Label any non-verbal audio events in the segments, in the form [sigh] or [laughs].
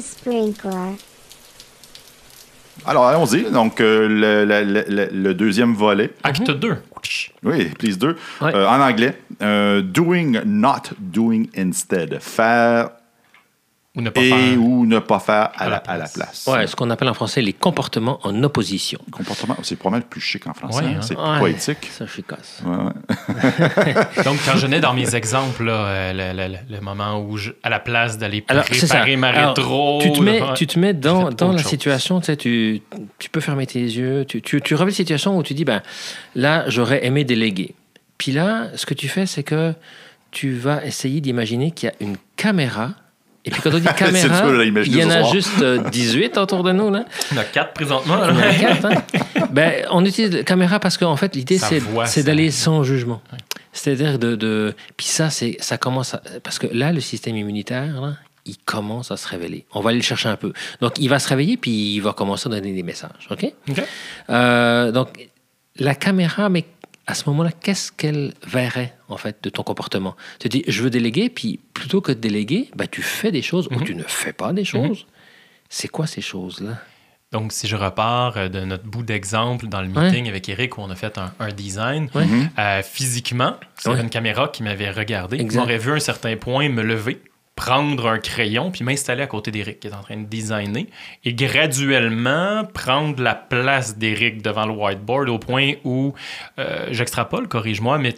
Sprinkler. Alors, allons-y. Donc, euh, le, le- le- le deuxième volet. Acte 2. Oui, please 2. Ouais. Euh, en anglais. Euh, doing, not doing instead. Faire Ou ne pas et faire. ou ne pas faire à, À la, la à la place. Ouais, ce qu'on appelle en français les comportements en opposition. Comportement, c'est pas mal plus chic en français. Ouais, hein. hein. C'est Ouais, poétique. Ça, je casse. Ouais, ouais. [laughs] [laughs] Donc, quand je venais dans mes exemples, là, euh, le, le- le- le moment où, je- à la place d'aller préparer ma Alors, rétro... tu te mets, là, tu te mets dans, dans la chose. situation, tu, sais, tu, tu peux fermer tes yeux, tu, tu, tu revis une situation où tu dis, ben, là, j'aurais aimé déléguer. Puis là, ce que tu fais, c'est que tu vas essayer d'imaginer qu'il y a une caméra. Et puis quand on dit [laughs] C'est caméra, il y en a juste euh, 18 autour de nous. Là. Il y en a quatre présentement. là. Il y en a quatre, hein. [laughs] ben, on utilise la caméra parce qu'en fait, l'idée, c'est, voit, c'est ça. d'aller sans jugement. C'est-à-dire de, de... Puis ça, c'est, ça commence à... Parce que là, le système immunitaire, là, il commence à se révéler. On va aller le chercher un peu. Donc, il va se réveiller, puis il va commencer à donner des messages. OK? OK. Euh, donc, la caméra, mais à ce moment-là, qu'est-ce qu'elle verrait, en fait, de ton comportement? Tu te dis, je veux déléguer, puis plutôt que de déléguer, ben, tu fais des choses ou tu ne fais pas des choses. C'est quoi ces choses-là? Donc, si je repars euh, de notre bout d'exemple dans le meeting avec Eric où on a fait un, un design, Ouais. euh, physiquement, sur Ouais. une caméra qui m'avait regardé, Exact. m'aurait vu un certain point me lever, prendre un crayon, puis m'installer à côté d'Eric qui est en train de designer, et graduellement prendre la place d'Eric devant le whiteboard au point où, euh, j'extrapole, corrige-moi, mais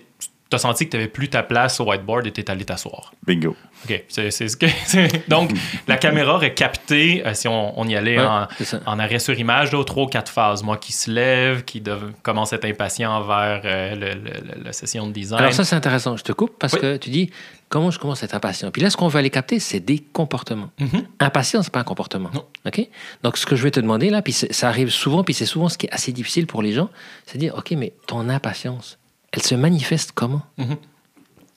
tu as senti que tu n'avais plus ta place au whiteboard et tu es allé t'asseoir. Bingo. OK. C'est c'est ce que. [laughs] c'est- Donc, la caméra aurait capté, euh, si on, on y allait Ouais, en, en arrêt sur image, là, trois ou quatre phases. Moi qui se lève, qui dev- commence à être impatient envers euh, le- le- le- la session de design. Alors ça, c'est intéressant. Je te coupe parce Oui. que tu dis, comment je commence à être impatient? Puis là, ce qu'on veut aller capter, c'est des comportements. Mhm. Impatient, c'est pas un comportement. Non. OK? Donc, ce que je vais te demander là, puis ça arrive souvent, puis c'est souvent ce qui est assez difficile pour les gens, c'est de dire, OK, mais ton impatience, elle se manifeste comment?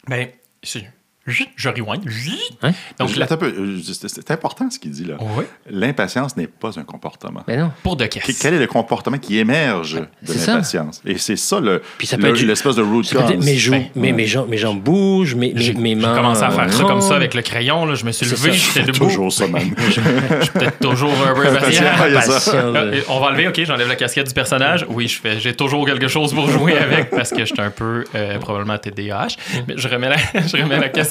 Ben, c'est- je rewind. Hein? Donc, la- euh, c'est important ce qu'il dit là. Oui. L'impatience n'est pas un comportement. Ben non. pour de caisse. Quel est le comportement qui émerge de l'impatience? Et c'est ça le, Puis ça peut le- être- l'espèce de root Ça peut être cause. mes, joues, Ben, mes, ouais. mes, jambes, mes jambes bougent, mes, mes, J'ai mes j'ai mains. commencé à faire ça comme ça tremblent. avec le crayon. Là. Je me suis levé, j'étais C'est [laughs] debout. toujours ça, man. [laughs] Je suis peut-être toujours un peu impatient. Euh, On va enlever, ok, j'enlève la casquette du personnage. Oui, je fais, j'ai toujours quelque chose pour jouer avec parce que je suis un peu euh, probablement TDAH. Mais je remets la, [laughs] je remets la casquette.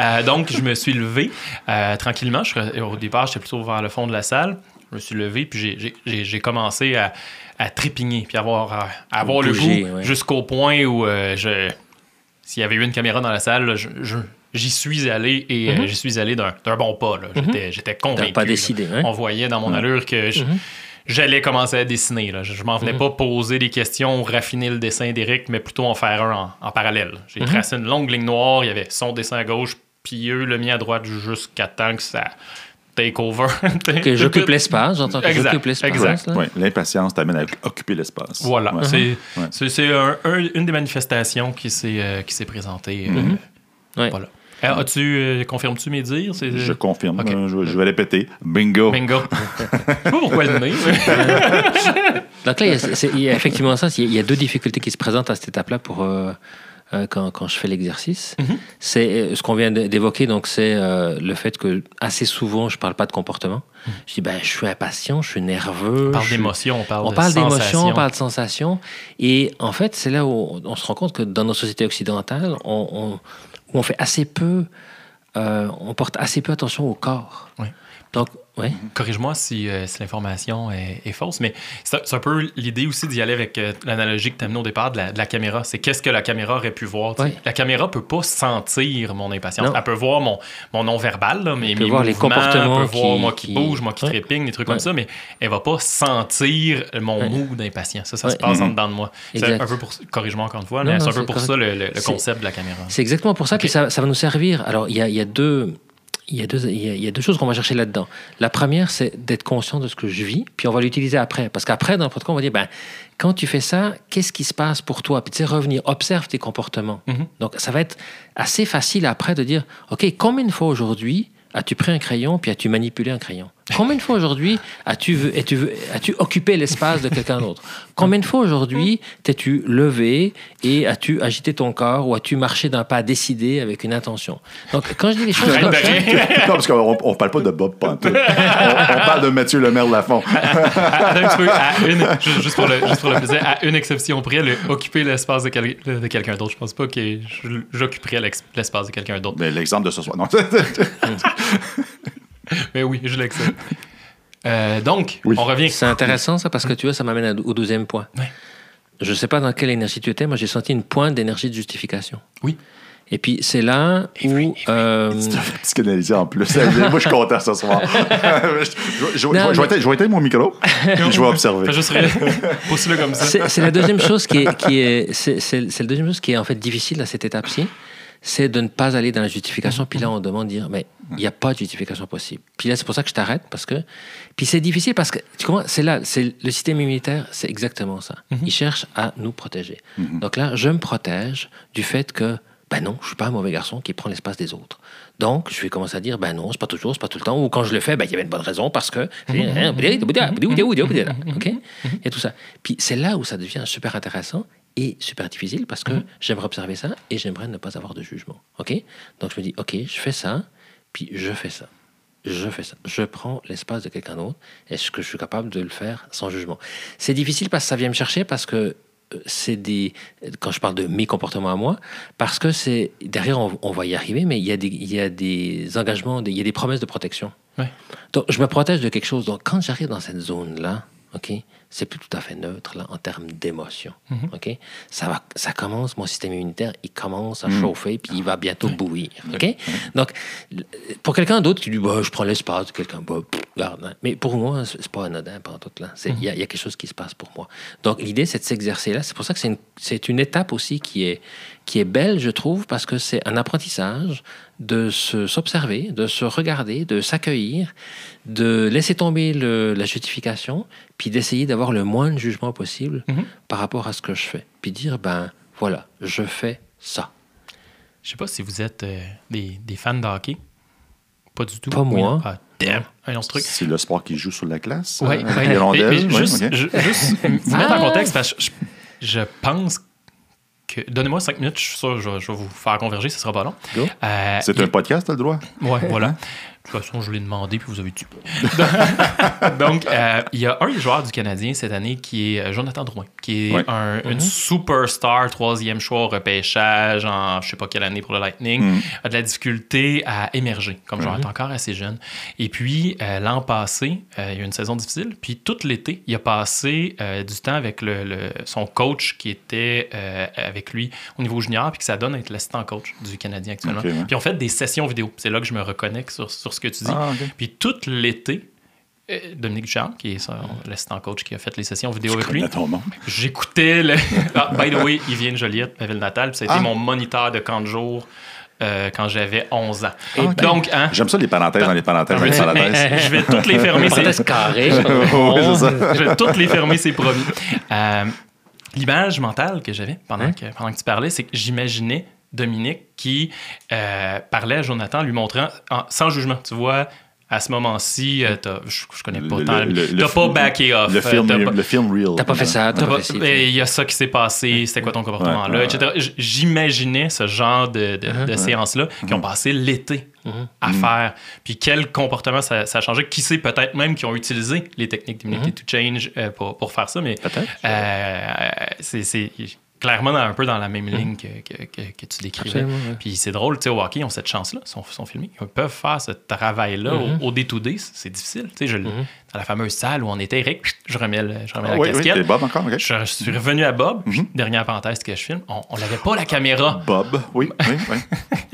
Euh, donc, je me suis levé euh, tranquillement. Je, au départ, j'étais plutôt vers le fond de la salle. Je me suis levé puis j'ai- commencé à, à trépigner puis avoir, à avoir le goût ouais. jusqu'au point où euh, je, s'il y avait eu une caméra dans la salle, là, je- je- j'y suis allé et euh, j'y suis allé d'un bon pas. là. J'étais j'étais convaincu. Pas décidé, hein? On voyait dans mon allure que je- j'allais commencer à dessiner. Là. Je, je m'en venais pas poser des questions, raffiner le dessin d'Éric, mais plutôt en faire un en, en parallèle. J'ai tracé une longue ligne noire, il y avait son dessin à gauche, puis eux, le mien à droite, jusqu'à temps que ça take over. [laughs] Que j'occupe l'espace, j'entends que Exact, j'occupe l'espace. exact. là. Ouais, L'impatience t'amène à occuper l'espace. Voilà, Ouais. c'est Ouais. c'est- c'est un- un- une des manifestations qui s'est euh, qui s'est présentée. euh, Ouais. Voilà. Euh, As-tu, euh, confirmes-tu mes dires? C'est- Je confirme. Euh, Je, je vais répéter. Bingo. Bingo. [laughs] Je sais pas pourquoi le nez. mais- [laughs] Donc là, il y, a, c'est- il y a effectivement ça. Il y a- il y a deux difficultés qui se présentent à cette étape-là pour euh, euh, quand, quand je fais l'exercice. C'est euh, ce qu'on vient d'évoquer. Donc c'est euh, le fait que assez souvent, je parle pas de comportement. Je dis ben, je suis impatient, je suis nerveux. On parle d'émotion, on parle On parle d'émotion, on parle de sensation. Et en fait, c'est là où on se rend compte que dans nos sociétés occidentales, on, on, où on fait assez peu, euh, on porte assez peu attention au corps. Oui. Donc, ouais. Corrige-moi si, euh, si l'information est, est fausse, mais c'est un- peu l'idée aussi d'y aller avec euh, l'analogie que tu as amenée au départ de la, de la caméra. C'est qu'est-ce que la caméra aurait pu voir. Ouais. La caméra peut pas sentir mon impatience. Non. Elle peut voir mon, mon non-verbal, mes, peut mes voir les comportements elle peut voir qui- moi qui, qui- bouge, moi qui Ouais. trépigne, des trucs comme ça, mais elle va pas sentir mon mood d'impatience. Ça, ça se passe en Mhm. dedans de moi. C'est un peu pour... Corrige-moi encore une fois, Non, mais c'est un peu pour correct. ça le, le- concept de la caméra. C'est exactement pour ça. Ok. Puis ça, ça va nous servir. Alors, il y a, il y a deux. Il y, a deux, il, y a, il y a deux choses qu'on va chercher là-dedans. La première, c'est d'être conscient de ce que je vis, puis on va l'utiliser après. Parce qu'après, dans le protocole, on va dire, ben, quand tu fais ça, qu'est-ce qui se passe pour toi? Puis tu sais, revenir, observe tes comportements. Mhm. Donc, ça va être assez facile après de dire, OK, combien de fois aujourd'hui as-tu pris un crayon, puis as-tu manipulé un crayon? Combien de fois aujourd'hui as-tu vu- as-tu as-tu occupé l'espace de quelqu'un d'autre? Combien de fois aujourd'hui t'es-tu levé et as-tu agité ton corps ou as-tu marché d'un pas décidé avec une intention? Donc, quand je dis les choses comme de ça, [laughs] non, parce qu'on on parle pas de Bob Pantoute. on, on parle de Mathieu Lemaire de Lafont. À- à une, juste, pour le, juste pour le plaisir, à une exception près, le occuper l'espace de, quel- de quelqu'un d'autre. Je pense pas que j'occuperais l'espace de quelqu'un d'autre. Mais l'exemple de ce soir. Non. [laughs] [laughs] Mais oui, je l'accepte. Euh, donc, Oui. on revient. c'est intéressant ça parce que tu vois, ça m'amène au deuxième point. Ouais. Je sais pas dans quelle énergie tu étais, moi j'ai senti une pointe d'énergie de justification. Oui. Et puis c'est là où... euh, [laughs] Tu t'as fait psychanalyser en plus. Moi, je suis content ce soir. [laughs] je, je- je- je- Non, je mais- éteindre- je vais éteindre mon micro et je vais observer. Juste comme ça. C'est c'est la deuxième chose qui est, qui est c'est, c'est- c'est la deuxième chose qui est en fait difficile à cette étape-ci, c'est de ne pas aller dans la justification. Puis là, on demande dire, mais il n'y a pas de justification possible. Puis là, c'est pour ça que je t'arrête parce que, puis c'est difficile parce que tu comprends, c'est là, c'est le système immunitaire, c'est exactement ça. Il cherche à nous protéger. Donc là, je me protège du fait que ben non, je suis pas un mauvais garçon qui prend l'espace des autres. Donc, je vais commencer à dire, ben non, c'est pas toujours, c'est pas tout le temps. Ou quand je le fais, ben il y avait une bonne raison parce que. OK? Il y a tout ça. Puis c'est là où ça devient super intéressant et super difficile parce que j'aimerais observer ça et j'aimerais ne pas avoir de jugement. OK? Donc, je me dis, OK, je fais ça, puis je fais ça. Je fais ça. Je prends l'espace de quelqu'un d'autre. Est-ce que je suis capable de le faire sans jugement? C'est difficile parce que ça vient me chercher parce que euh, c'est des quand je parle de mes comportements à moi parce que c'est derrière on, on va y arriver mais il y a des il y a des engagements des- il y a des promesses de protection Ouais. donc je me protège de quelque chose donc quand j'arrive dans cette zone là ok c'est plus tout à fait neutre là en termes d'émotion ok? Ça va ça commence mon système immunitaire il commence à chauffer puis il va bientôt bouillir ok? Donc pour quelqu'un d'autre qui dit bah, je prends l'espace quelqu'un bah, pff, regarde, hein. mais pour moi c'est pas anodin tout là. C'est- il y, a- il y a quelque chose qui se passe pour moi. Donc l'idée c'est de s'exercer là c'est pour ça que c'est une, une étape aussi qui est qui est belle je trouve parce que c'est un apprentissage de se- s'observer de se regarder de s'accueillir de laisser tomber le- la justification puis d'essayer d'avoir le moins de jugement possible Mhm. par rapport à ce que je fais puis dire ben voilà je fais ça Je sais pas si vous êtes euh, des, des fans de hockey. Pas du tout. Pas moi. Oui. Ah, damn. Un autre truc. C'est le sport qui joue sur la ouais. rondelles. Mais- mais Ouais, juste, juste vous mettre en contexte, parce que je, je pense que. Donnez-moi cinq minutes, je suis sûr que je, vais- je vais vous faire converger, ce sera pas long. Go. Euh, C'est un podcast, t'as le droit? Ouais, voilà. De toute façon, je l'ai demandé, puis vous avez tué. [laughs] Donc, euh, il y a un des joueurs du Canadien cette année qui est euh, Jonathan Drouin, qui est Ouais. un- une superstar, troisième choix au repêchage en je sais pas quelle année pour le Lightning, Mm. a de la difficulté à émerger comme joueur, est encore assez jeune. Et puis, euh, l'an passé, euh, il y a eu une saison difficile, puis tout l'été, il a passé euh, du temps avec le, le- son coach qui était euh, avec lui au niveau junior, puis que ça donne à être l'assistant coach du Canadien actuellement. Ok, ouais. Puis on fait des sessions vidéo. C'est là que je me reconnecte sur, sur ce que tu dis. Ah. Puis tout l'été, euh, Dominique Ducharme, qui est son- l'assistant coach qui a fait les sessions vidéo avec lui, j'écoutais le. [laughs] Ah, by the way, il vient de Joliette, ma ville natale, puis ça a été Ah. mon moniteur de camp de jour euh, quand j'avais 11 ans. Ah. Donc, hein, J'aime ça, les parenthèses dans les parenthèses. dans les mais- parenthèses. [laughs] je vais toutes les fermer. c'est- [laughs] ça. je vais toutes les fermer, c'est promis. Euh, L'image mentale que j'avais pendant, Hein? que, pendant que tu parlais, c'est que j'imaginais Dominique qui euh, parlait à Jonathan, lui montrant, en- sans jugement, tu vois, à ce moment-ci, euh, t'as- je, je connais pas Le- tant, t'as pas backé off. Le film, t'as pas- le film real. T'as pas fait ça, T'as pas- ci. ben, Il y a ça qui s'est passé, c'était quoi ton comportement Ouais, là, ouais, etc. J'imaginais ce genre de, de- Uh-huh. de séances-là qui ont passé l'été à faire. Puis quel comportement ça, ça a changé? Qui sait peut-être même qui ont utilisé les techniques d'immunity to change euh, pour, pour faire ça, mais Peut-être. euh, c'est clairement un peu dans la même ligne que, que, que- que tu décrivais. Ouais. Puis c'est drôle, tu sais, au hockey, ils ont cette chance-là, ils sont, sont filmés. Ils peuvent faire ce travail-là au, au day-to-day, c'est difficile. Tu sais, je, Dans la fameuse salle où on était, Eric, je remets, le- je remets Ah, la oui, casquette. Bob encore. Je suis revenu à Bob. Dernière parenthèse que je filme. On on n'avait pas la caméra. Bob, oui, oui, oui. [laughs]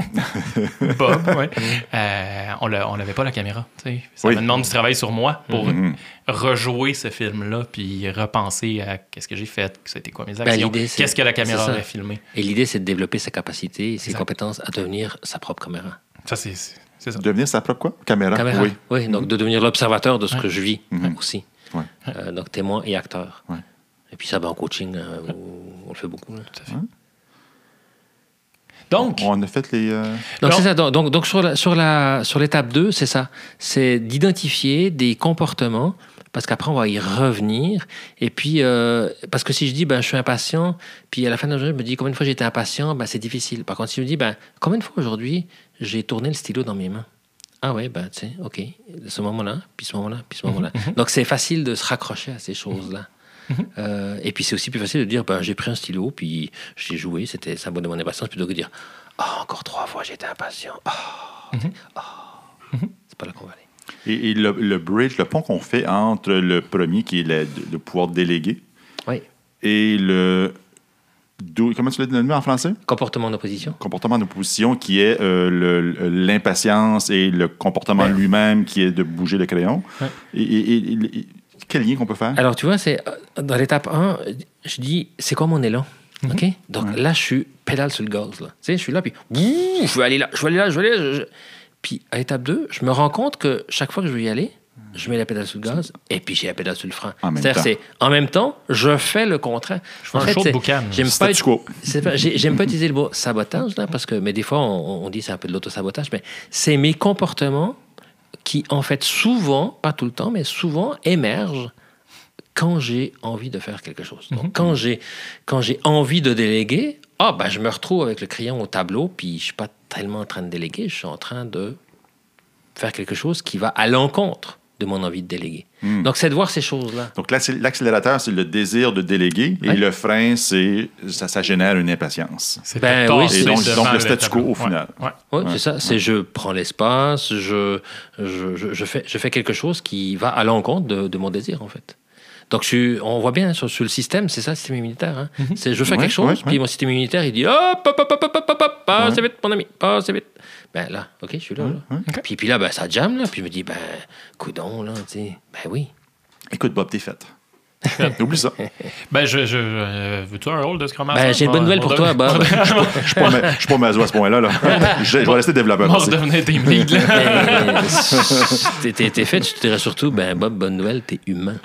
[laughs] Bob, ouais. Euh, on n'avait pas la caméra. tu sais. Ça Oui. me demande du travail sur moi pour Mhm. rejouer ce film-là puis repenser à qu'est-ce que j'ai fait, c'était quoi mes Ben, actions, l'idée, c'est- qu'est-ce que la caméra aurait filmé. Et l'idée, c'est de développer sa capacité et ses Exact. compétences à devenir sa propre caméra. Ça, c'est ça. Devenir sa propre quoi? Caméra? Caméra. Oui. Oui, donc de devenir l'observateur de ce Ouais. que je vis Mhm. aussi. Ouais. Euh, donc témoin et acteur. Ouais. Et puis ça, ben, en coaching, euh, on le fait beaucoup. là. Tout à fait. Donc, On a fait les. euh, Donc, Non. c'est ça. Donc, donc, donc sur la- sur la sur l'étape 2, c'est ça. C'est d'identifier des comportements parce qu'après, on va y revenir. Et puis, euh, parce que si je dis, ben, je suis impatient, puis à la fin de la journée, je me dis combien de fois j'étais impatient, ben, c'est difficile. Par contre, si je me dis, ben, combien de fois aujourd'hui j'ai tourné le stylo dans mes mains Ah ouais, ben, tu sais, OK. Ce moment-là, puis ce moment-là, puis ce moment-là. [laughs] Donc, c'est facile de se raccrocher à ces choses-là. Euh, et puis, c'est aussi plus facile de dire, ben, j'ai pris un stylo, puis j'ai joué, c'était ça de mon impatience, plutôt que de dire, ah, encore trois fois, j'étais impatient. Ah, ah. c'est pas là qu'on va aller. Et, et le, le bridge, le pont qu'on fait entre le premier, qui est le, le pouvoir déléguer, Oui. et le. do- Comment tu l'as donné en français? Comportement d'opposition. Comportement d'opposition, qui est euh, l'impatience et le comportement lui-même, qui est de bouger le crayon. Ouais. Et, et- et- et- quel lien qu'on peut faire? Alors, tu vois, c'est euh, dans l'étape 1, je dis, c'est quoi mon élan? OK? Donc là, je suis pédale sur le gaz. Là. Tu sais, je suis là, puis bouh, je veux aller là, je veux aller là, je veux aller là. je- Puis à l'étape 2, je me rends compte que chaque fois que je veux y aller, je mets la pédale sur le gaz et puis j'ai la pédale sur le frein. C'est-à-dire, c'est en même temps, je fais le contraire. Je fais un show de boucan. J'aime pas, j'aime pas utiliser le mot sabotage, là, parce que, mais des fois, on, on dit c'est un peu de l'autosabotage, mais c'est mes comportements qui, en fait, souvent, pas tout le temps, mais souvent émergent quand j'ai envie de faire quelque chose. Donc, quand j'ai quand j'ai envie de déléguer, ah, ben, je me retrouve avec le crayon au tableau, puis je suis pas tellement en train de déléguer, je suis en train de faire quelque chose qui va à l'encontre mon envie de déléguer. Hmm. Donc, c'est de voir ces choses-là. Donc, l'accélérateur, c'est le désir de déléguer et le frein, c'est ça, ça, génère une impatience. C'est ben, oui, et donc, le statu quo au final. Oui, c'est ça. C'est je prends l'espace, je, je, je, fais, je fais quelque chose qui va à l'encontre de, de mon désir, en fait. Donc, je, on voit bien sur, le système, c'est ça le système immunitaire. Hein. C'est je fais quelque chose, puis mon système immunitaire, il dit hop, hop, hop, hop, hop, hop, hop, pas assez vite, mon ami, pas assez vite. Ben là, OK, je suis là. là. Ok. Puis, puis là, ben, ça jamme, là. Puis je me dis, ben, coudon, là, tu sais. Ben oui. Écoute, Bob, t'es faite. [laughs] Oublie ça. Ben, je, je, euh, veux-tu un rôle de Scrum Master? Ben, j'ai une bonne On- nouvelle pour toi, Bob. Je suis pas, pas maso à ce point-là. Là. Je, [laughs] je vais rester développeur. On se devenait team lead, là. [laughs] Mais, t'es- fait, je te dirais surtout, ben, Bob, bonne nouvelle, t'es humain.